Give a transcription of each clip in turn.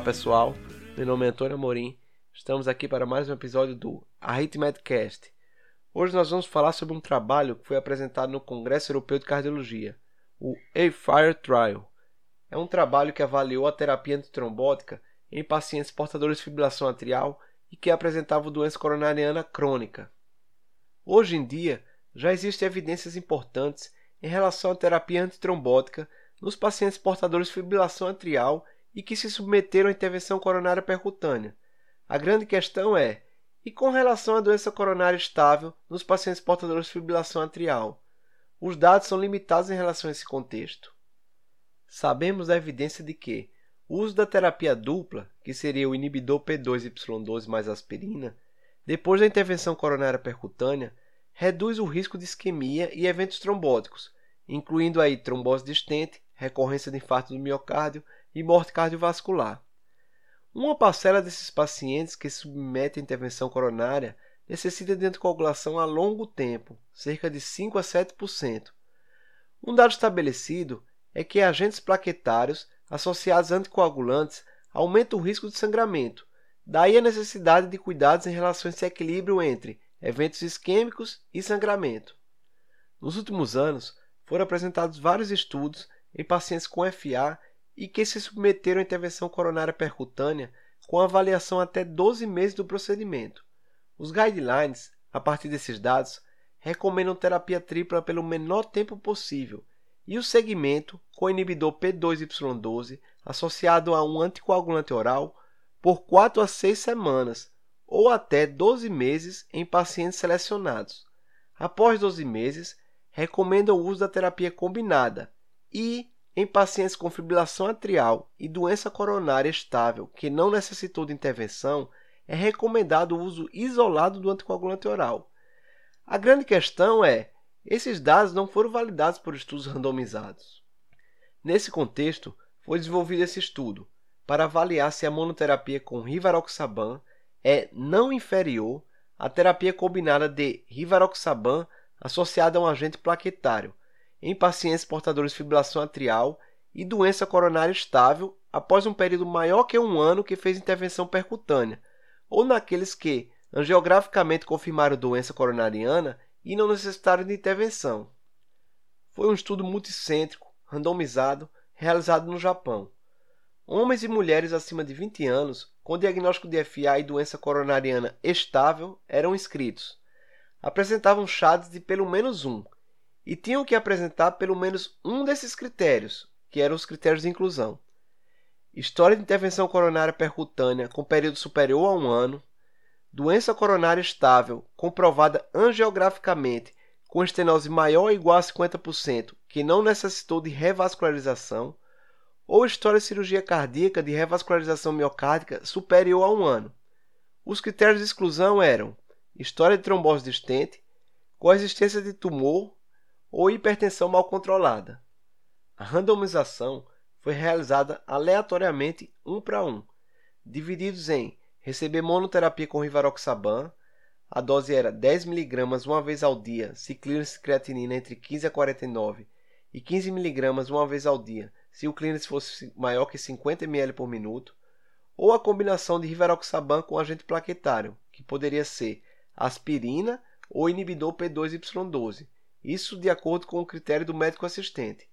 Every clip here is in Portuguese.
pessoal, meu nome é Antônio Amorim. Estamos aqui para mais um episódio do Arritmedcast. Hoje nós vamos falar sobre um trabalho que foi apresentado no Congresso Europeu de Cardiologia, o AFIRE Trial. É um trabalho que avaliou a terapia antitrombótica em pacientes portadores de fibrilação atrial e que apresentavam doença coronariana crônica. Hoje em dia, já existem evidências importantes em relação à terapia antitrombótica nos pacientes portadores de fibrilação atrial e que se submeteram à intervenção coronária percutânea. A grande questão é: e com relação à doença coronária estável nos pacientes portadores de fibrilação atrial? Os dados são limitados em relação a esse contexto. Sabemos da evidência de que o uso da terapia dupla, que seria o inibidor P2Y12 mais aspirina, depois da intervenção coronária percutânea, reduz o risco de isquemia e eventos trombóticos, incluindo aí trombose distente, recorrência de infarto do miocárdio e morte cardiovascular. Uma parcela desses pacientes que se submetem à intervenção coronária necessita de anticoagulação a longo tempo, cerca de 5 a 7%. Um dado estabelecido é que agentes plaquetários associados a anticoagulantes aumentam o risco de sangramento, daí a necessidade de cuidados em relação a esse equilíbrio entre eventos isquêmicos e sangramento. Nos últimos anos, foram apresentados vários estudos em pacientes com FA e que se submeteram à intervenção coronária percutânea com avaliação até 12 meses do procedimento. Os guidelines, a partir desses dados, recomendam terapia tripla pelo menor tempo possível e o segmento com inibidor P2Y12 associado a um anticoagulante oral por 4 a 6 semanas ou até 12 meses em pacientes selecionados. Após 12 meses, recomendam o uso da terapia combinada e em pacientes com fibrilação atrial e doença coronária estável que não necessitou de intervenção, é recomendado o uso isolado do anticoagulante oral. A grande questão é: esses dados não foram validados por estudos randomizados. Nesse contexto, foi desenvolvido esse estudo para avaliar se a monoterapia com rivaroxaban é não inferior à terapia combinada de rivaroxaban associada a um agente plaquetário, em pacientes portadores de fibrilação atrial e doença coronária estável após um período maior que um ano que fez intervenção percutânea, ou naqueles que angiograficamente confirmaram doença coronariana e não necessitaram de intervenção. Foi um estudo multicêntrico, randomizado, realizado no Japão. Homens e mulheres acima de 20 anos com diagnóstico de FA e doença coronariana estável eram inscritos. Apresentavam chades de pelo menos um e tinham que apresentar pelo menos um desses critérios, que eram os critérios de inclusão. História de intervenção coronária percutânea com período superior a um ano, doença coronária estável comprovada angiograficamente com estenose maior ou igual a 50% que não necessitou de revascularização, ou história de cirurgia cardíaca de revascularização miocárdica superior a um ano. Os critérios de exclusão eram história de trombose distente, coexistência de tumor ou hipertensão mal controlada. A randomização foi realizada aleatoriamente um para um, divididos em receber monoterapia com rivaroxaban, a dose era 10 mg uma vez ao dia, se clearance creatinina entre 15 a 49 e 15 mg uma vez ao dia, se o clearance fosse maior que 50 ml por minuto, ou a combinação de rivaroxaban com agente plaquetário, que poderia ser aspirina ou inibidor P2Y12, isso de acordo com o critério do médico assistente.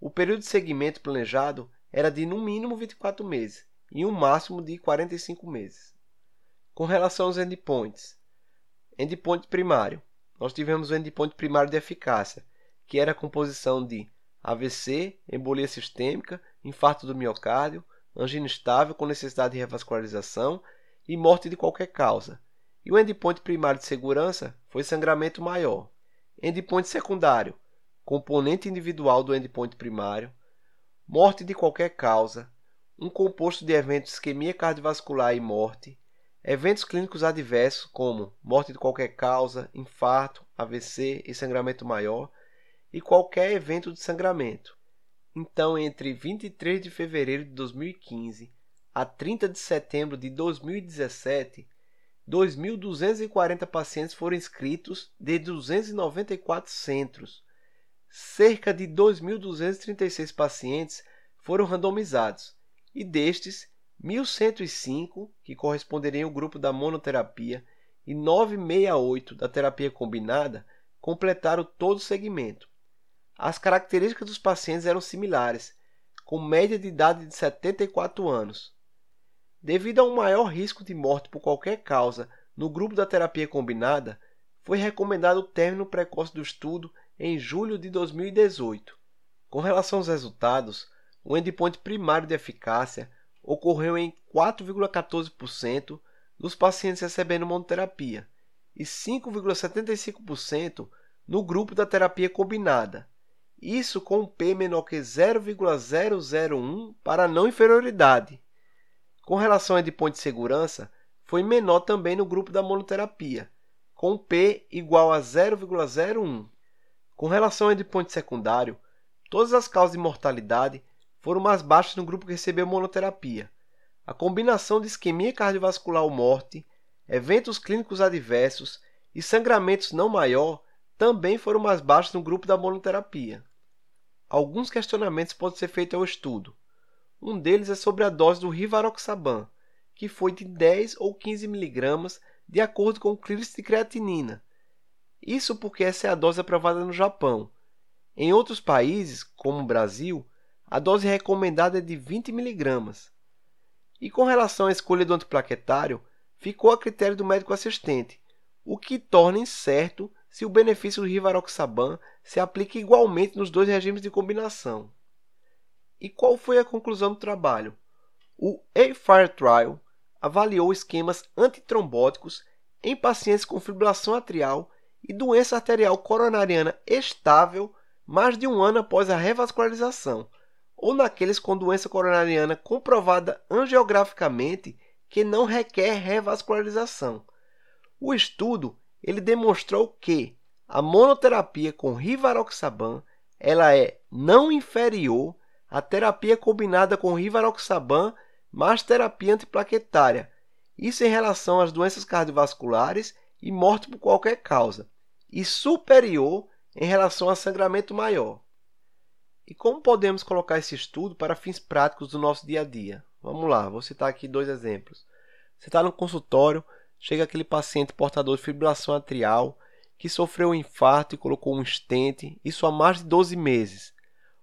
O período de seguimento planejado era de no mínimo 24 meses e um máximo de 45 meses. Com relação aos endpoints, endpoint primário, nós tivemos o endpoint primário de eficácia, que era a composição de AVC, embolia sistêmica, infarto do miocárdio, angina estável com necessidade de revascularização e morte de qualquer causa. E o endpoint primário de segurança foi sangramento maior. Endpoint secundário, componente individual do endpoint primário, morte de qualquer causa, um composto de eventos isquemia cardiovascular e morte, eventos clínicos adversos como morte de qualquer causa, infarto, AVC e sangramento maior, e qualquer evento de sangramento. Então, entre 23 de fevereiro de 2015 a 30 de setembro de 2017, 2.240 pacientes foram inscritos de 294 centros. Cerca de 2.236 pacientes foram randomizados e destes, 1105, que corresponderiam ao grupo da monoterapia, e 968 da terapia combinada completaram todo o segmento. As características dos pacientes eram similares, com média de idade de 74 anos. Devido a um maior risco de morte por qualquer causa no grupo da terapia combinada, foi recomendado o término precoce do estudo em julho de 2018. Com relação aos resultados, o endpoint primário de eficácia ocorreu em 4,14% dos pacientes recebendo monoterapia e 5,75% no grupo da terapia combinada. Isso com um P menor que 0,001 para não inferioridade. Com relação ao endpoint de segurança, foi menor também no grupo da monoterapia, com P igual a 0,01. Com relação ao endpoint secundário, todas as causas de mortalidade foram mais baixas no grupo que recebeu monoterapia. A combinação de isquemia cardiovascular ou morte, eventos clínicos adversos e sangramentos não maior também foram mais baixos no grupo da monoterapia. Alguns questionamentos podem ser feitos ao estudo. Um deles é sobre a dose do rivaroxaban, que foi de 10 ou 15 mg de acordo com o clearance de creatinina. Isso porque essa é a dose aprovada no Japão. Em outros países, como o Brasil, a dose recomendada é de 20 mg. E com relação à escolha do antiplaquetário, ficou a critério do médico assistente, o que torna incerto se o benefício do rivaroxaban se aplica igualmente nos dois regimes de combinação. E qual foi a conclusão do trabalho? O A-FIRE Trial avaliou esquemas antitrombóticos em pacientes com fibrilação atrial e doença arterial coronariana estável mais de um ano após a revascularização, ou naqueles com doença coronariana comprovada angiograficamente que não requer revascularização. O estudo ele demonstrou que a monoterapia com rivaroxaban ela é não inferior à terapia combinada com rivaroxaban mais terapia antiplaquetária, isso em relação às doenças cardiovasculares e morte por qualquer causa, e superior em relação a sangramento maior. E como podemos colocar esse estudo para fins práticos do nosso dia a dia? Vamos lá, vou citar aqui dois exemplos. Você está no consultório, chega aquele paciente portador de fibrilação atrial que sofreu um infarto e colocou um estente, isso há mais de 12 meses.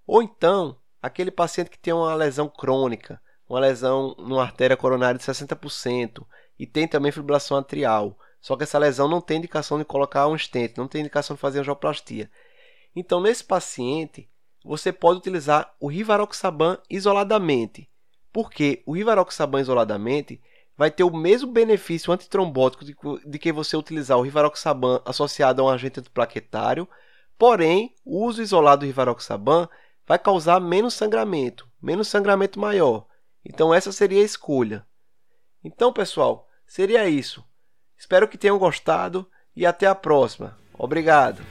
Ou então, aquele paciente que tem uma lesão crônica, uma lesão numa artéria coronária de 60% e tem também fibrilação atrial. Só que essa lesão não tem indicação de colocar um estente, não tem indicação de fazer angioplastia. Então, nesse paciente, você pode utilizar o rivaroxaban isoladamente, porque o rivaroxaban isoladamente vai ter o mesmo benefício antitrombótico de que você utilizar o rivaroxaban associado a um agente antiplaquetário, porém, o uso isolado do rivaroxaban vai causar menos sangramento, menos sangramento maior. Então essa seria a escolha. Então, pessoal, seria isso. Espero que tenham gostado e até a próxima. Obrigado.